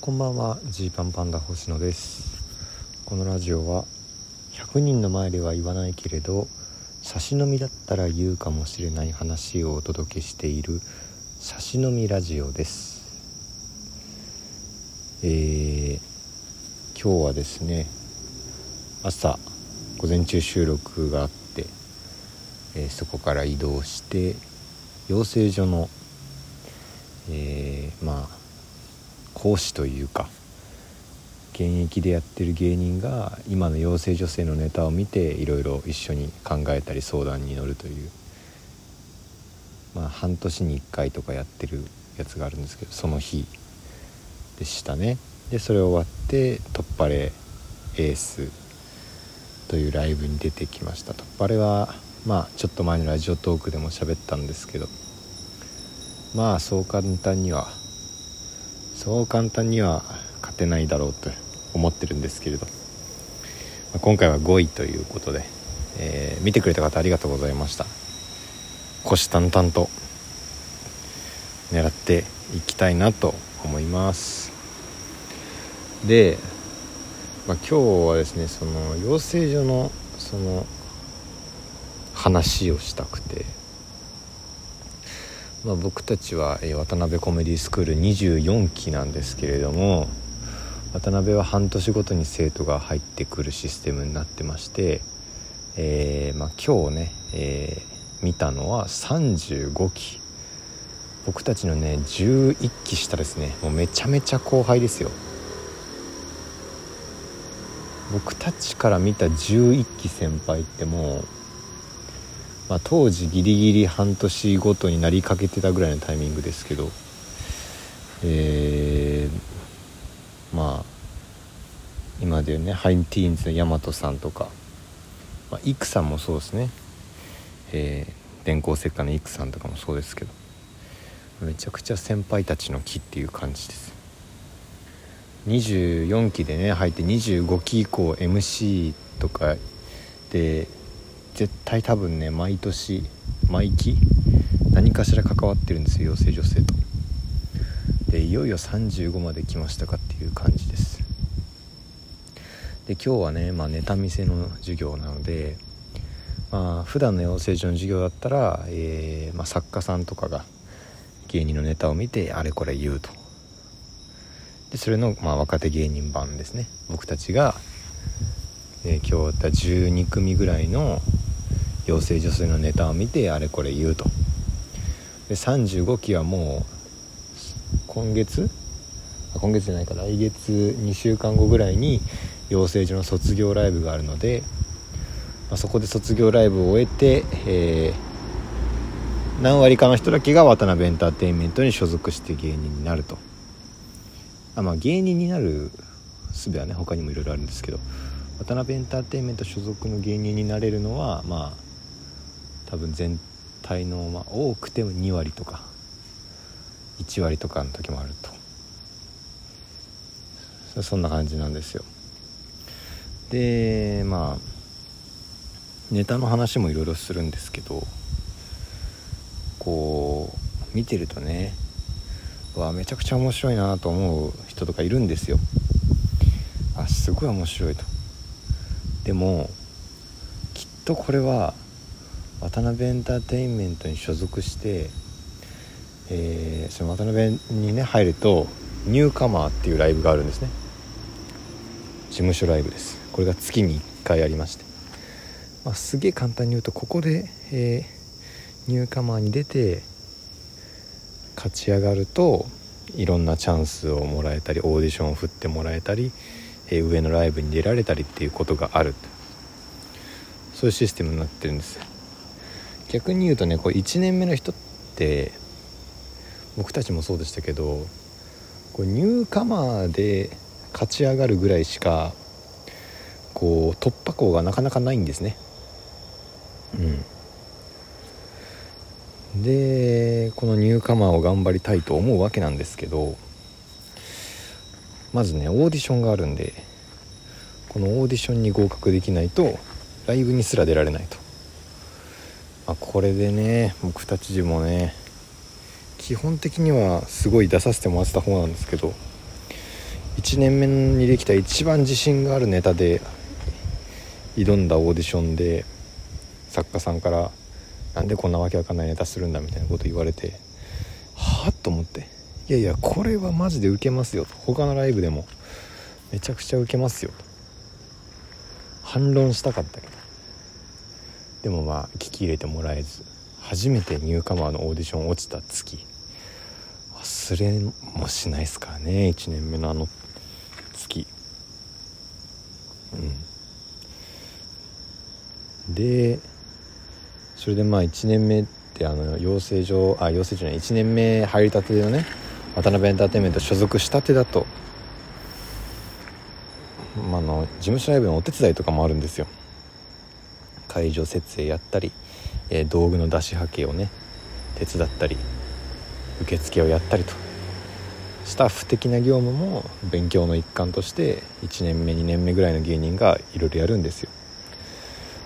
こんばんはジーパンパンダ星野です。このラジオは100人の前では言わないけれど差し飲みだったら言うかもしれない話をお届けしている差し飲みラジオです。えー、今日はですね朝午前中収録があって、えー、そこから移動して養成所の、えー、まあ講師というか現役でやってる芸人が今の養成女性のネタを見ていろいろ一緒に考えたり相談に乗るというまあ半年に1回とかやってるやつがあるんですけどその日でしたね。でそれ終わって「突破レエース」というライブに出てきました。突破レはまあちょっと前のラジオトークでも喋ったんですけどまあそう簡単にはそう簡単には勝てないだろうと思ってるんですけれど、ま、今回は5位ということで、えー、見てくれた方ありがとうございました。虎視眈々と狙っていきたいなと思います。で、まあ、今日はですねその養成所のその話をしたくて、まあ、僕たちは、え、渡辺コメディスクール24期なんですけれども渡辺は半年ごとに生徒が入ってくるシステムになってまして、えーまあ、今日ね、えー、見たのは35期僕たちのね11期下ですね。もうめちゃめちゃ後輩ですよ。僕たちから見た11期先輩ってもう、まあ、当時ギリギリ半年ごとになりかけてたぐらいのタイミングですけどえーまあ今でいうねハイティーンズの大和さんとか、まあ、イクさんもそうですね、えー、電光石火のイクさんとかもそうですけどめちゃくちゃ先輩たちの木っていう感じです。24期でね入って25期以降 MC とかで絶対多分ね毎年毎期何かしら関わってるんですよ養成女性と。でいよいよ35まで来ましたかっていう感じです。で今日はね、まあ、ネタ見せの授業なのでまあ普段の養成所の授業だったら、えーまあ、作家さんとかが芸人のネタを見てあれこれ言うと。でそれの、まあ、若手芸人版ですね。僕たちが、えー、今日った12組ぐらいの養成女性のネタを見てあれこれ言うと。で35期はもう今月？今月じゃないか。来月2週間後ぐらいに養成所の卒業ライブがあるので、まあ、そこで卒業ライブを終えて、えー、何割かの人だけが渡辺エンターテインメントに所属して芸人になると。あまあ芸人になる術はね他にもいろいろあるんですけど渡辺エンターテインメント所属の芸人になれるのはまあ多分全体の、まあ、多くても2割とか1割とかの時もあると。そんな感じなんですよ。でまあネタの話もいろいろするんですけどこう見てるとねわめちゃくちゃ面白いなと思う人とかいるんですよ。あすごい面白いと。でもきっとこれは渡辺エンターテインメントに所属してえー、その渡辺にね入るとニューカマーっていうライブがあるんですね。事務所ライブです。これが月に1回ありまして、まあ、すげえ簡単に言うとここで、えー、ニューカマーに出て勝ち上がるといろんなチャンスをもらえたりオーディションを振ってもらえたり、えー、上のライブに出られたりっていうことがある。そういうシステムになってるんです。逆に言うとねこう1年目の人って僕たちもそうでしたけどこうニューカマーで勝ち上がるぐらいしかこう突破口がなかなかないんですね。うん、でこのニューカマーを頑張りたいと思うわけなんですけどまずねオーディションがあるんでこのオーディションに合格できないとライブにすら出られないと、まあ、これでね僕たちもね基本的にはすごい出させてもらってた方なんですけど1年目にできた一番自信があるネタで挑んだオーディションで作家さんから「なんでこんなわけわかんないネタするんだ」みたいなこと言われてはあと思っていやいやこれはマジでウケますよと他のライブでもめちゃくちゃウケますよと反論したかったけど。でもまあ聞き入れてもらえず初めてニューカマーのオーディション落ちた月。忘れもしないですからね1年目のあの月。うん。でそれでまあ1年目ってあの養成所あ養成所じゃない1年目入りたてのね渡辺エンターテインメント所属したてだと、まあの事務所ライブのお手伝いとかもあるんですよ。会場設営やったり、えー、道具の出しはけをね手伝ったり受付をやったりと。スタッフ的な業務も勉強の一環として1年目2年目ぐらいの芸人がいろいろやるんですよ。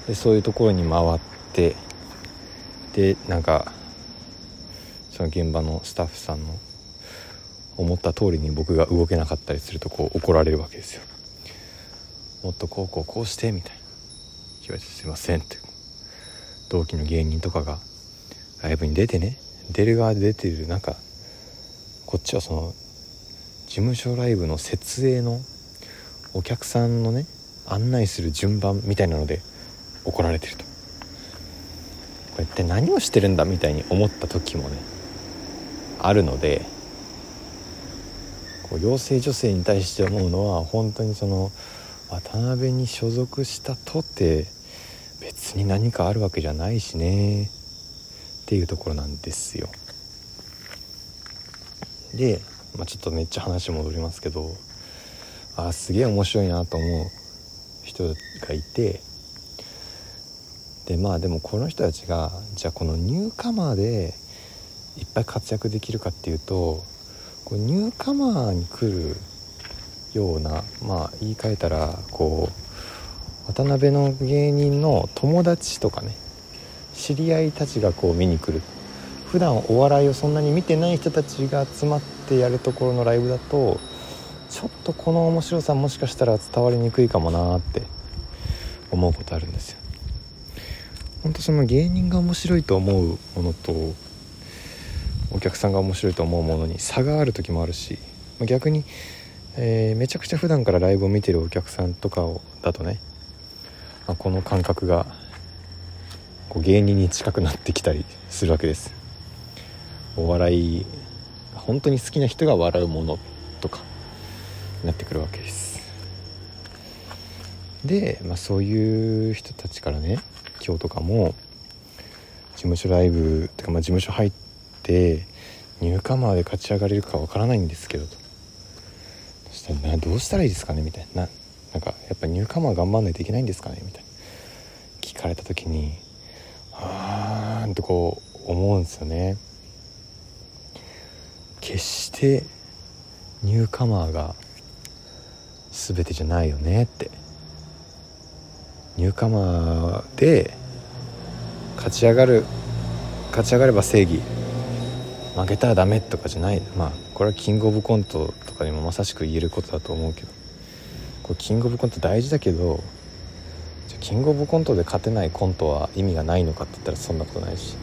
でそういうところに回ってでなんかその現場のスタッフさんの思った通りに僕が動けなかったりするとこう怒られるわけですよ。もっとこうこうこうしてみたいな。言われてすいませんって同期の芸人とかがライブに出てね出る側で出てる中こっちはその事務所ライブの設営のお客さんのね案内する順番みたいなので怒られてると。こうやって何をしてるんだみたいに思った時もねあるのでこう養成女性に対して思うのは本当にその渡辺に所属したとて別に何かあるわけじゃないしね。っていうところなんですよ。で、まあ、ちょっとめっちゃ話戻りますけどあすげえ面白いなと思う人がいてでまあでもこの人たちがじゃあこのニューカマーでいっぱい活躍できるかっていうとこうニューカマーに来るようなまあ言い換えたらこう渡辺の芸人の友達とかね知り合いたちがこう見に来る普段お笑いをそんなに見てない人たちが集まってやるところのライブだとちょっとこの面白さもしかしたら伝わりにくいかもなって思うことあるんですよ。本当その芸人が面白いと思うものとお客さんが面白いと思うものに差がある時もあるし逆に、えー、めちゃくちゃ普段からライブを見てるお客さんとかをだとね、あ、この感覚がこう芸人に近くなってきたりするわけです。お笑い本当に好きな人が笑うものとかなってくるわけです。で、まあ、そういう人たちからね今日とかも事務所ライブってかまあ事務所入ってニューカマーで勝ち上がれるかわからないんですけどと。そしたらどうしたらいいですかねみたいな。なんかやっぱニューカマー頑張んないといけないんですかねみたいな聞かれた時にあーんとこう思うんですよね。決してニューカマーが全てじゃないよねって。ニューカマーで勝ち上がる勝ち上がれば正義。負けたらダメとかじゃない。まあこれはキングオブコントとかにもまさしく言えることだと思うけど。これキングオブコント大事だけどじゃキングオブコントで勝てないコントは意味がないのかって言ったらそんなことないし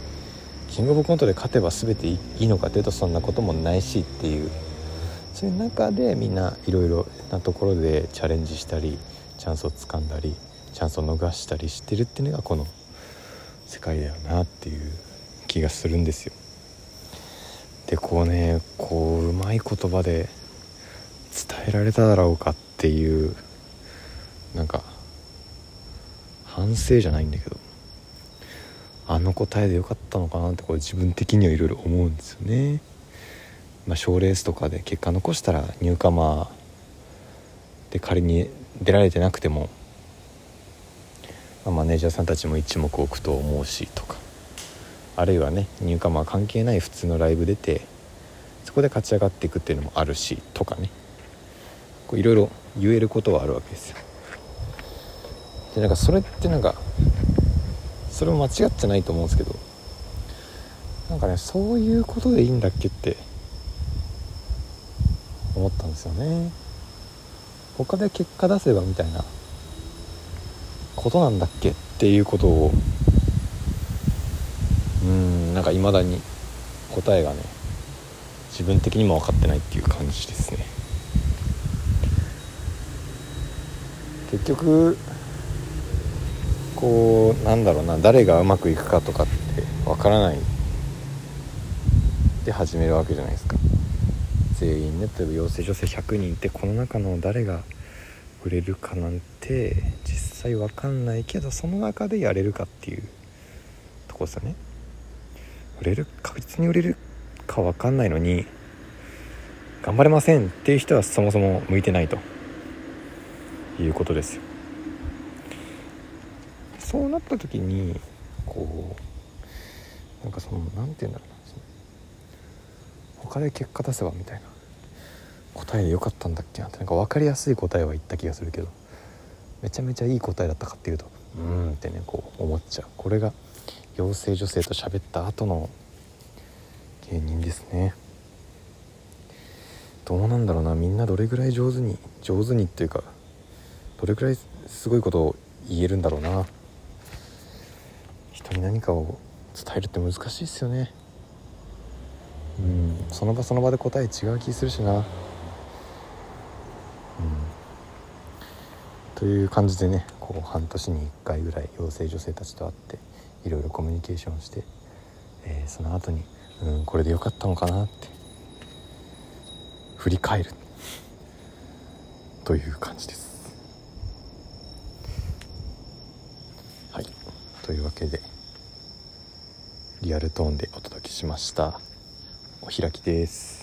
キングオブコントで勝てば全ていいのかというとそんなこともないしっていうそういう中でみんないろいろなところでチャレンジしたりチャンスをつかんだりチャンスを逃したりしてるっていうのがこの世界だよなっていう気がするんですよ。でこうねこううまい言葉で伝えられただろうかってていうなんか反省じゃないんだけどあの答えでよかったのかなってこれ自分的にはいろいろ思うんですよね。まあ、賞レースとかで結果残したらニューカマーで仮に出られてなくても、まあ、マネージャーさんたちも一目置くと思うしとかあるいはねニューカマー関係ない普通のライブ出てそこで勝ち上がっていくっていうのもあるしとかねいろいろ言えることはあるわけですよ。でなんかそれってなんかそれも間違ってないと思うんですけどなんかねそういうことでいいんだっけって思ったんですよね。他で結果出せばみたいなことなんだっけ？っていうことをうんなんかいまだに答えがね自分的にも分かってないっていう感じですね。結局こうなんだろうな誰がうまくいくかとかって分からない。で始めるわけじゃないですか。全員ね例えば養成女性100人いてこの中の誰が売れるかなんて実際分かんないけどその中でやれるかっていうとこですよね。売れる確実に売れるか分かんないのに頑張れませんっていう人はそもそも向いてないと。いうことです。そうなった時にこうなんかその何て言うんだろうな。他で結果出せばみたいな。答えでよかったんだっけなってなんか分かりやすい答えは言った気がするけど。めちゃめちゃいい答えだったかっていうとうんってねこう思っちゃう。これが妖精女性と喋った後の芸人ですね。どうなんだろうな。みんなどれぐらい上手に上手にっていうかどれぐらいすごいことを言えるんだろうな。人に何かを伝えるって難しいですよね。うんその場その場で答え違う気するしな。うん。という感じでねこう半年に1回ぐらい養成女性たちと会っていろいろコミュニケーションして、えー、その後にうんこれでよかったのかなって振り返る。という感じですはいというわけでリアルトーンでお届けしました。お開きです。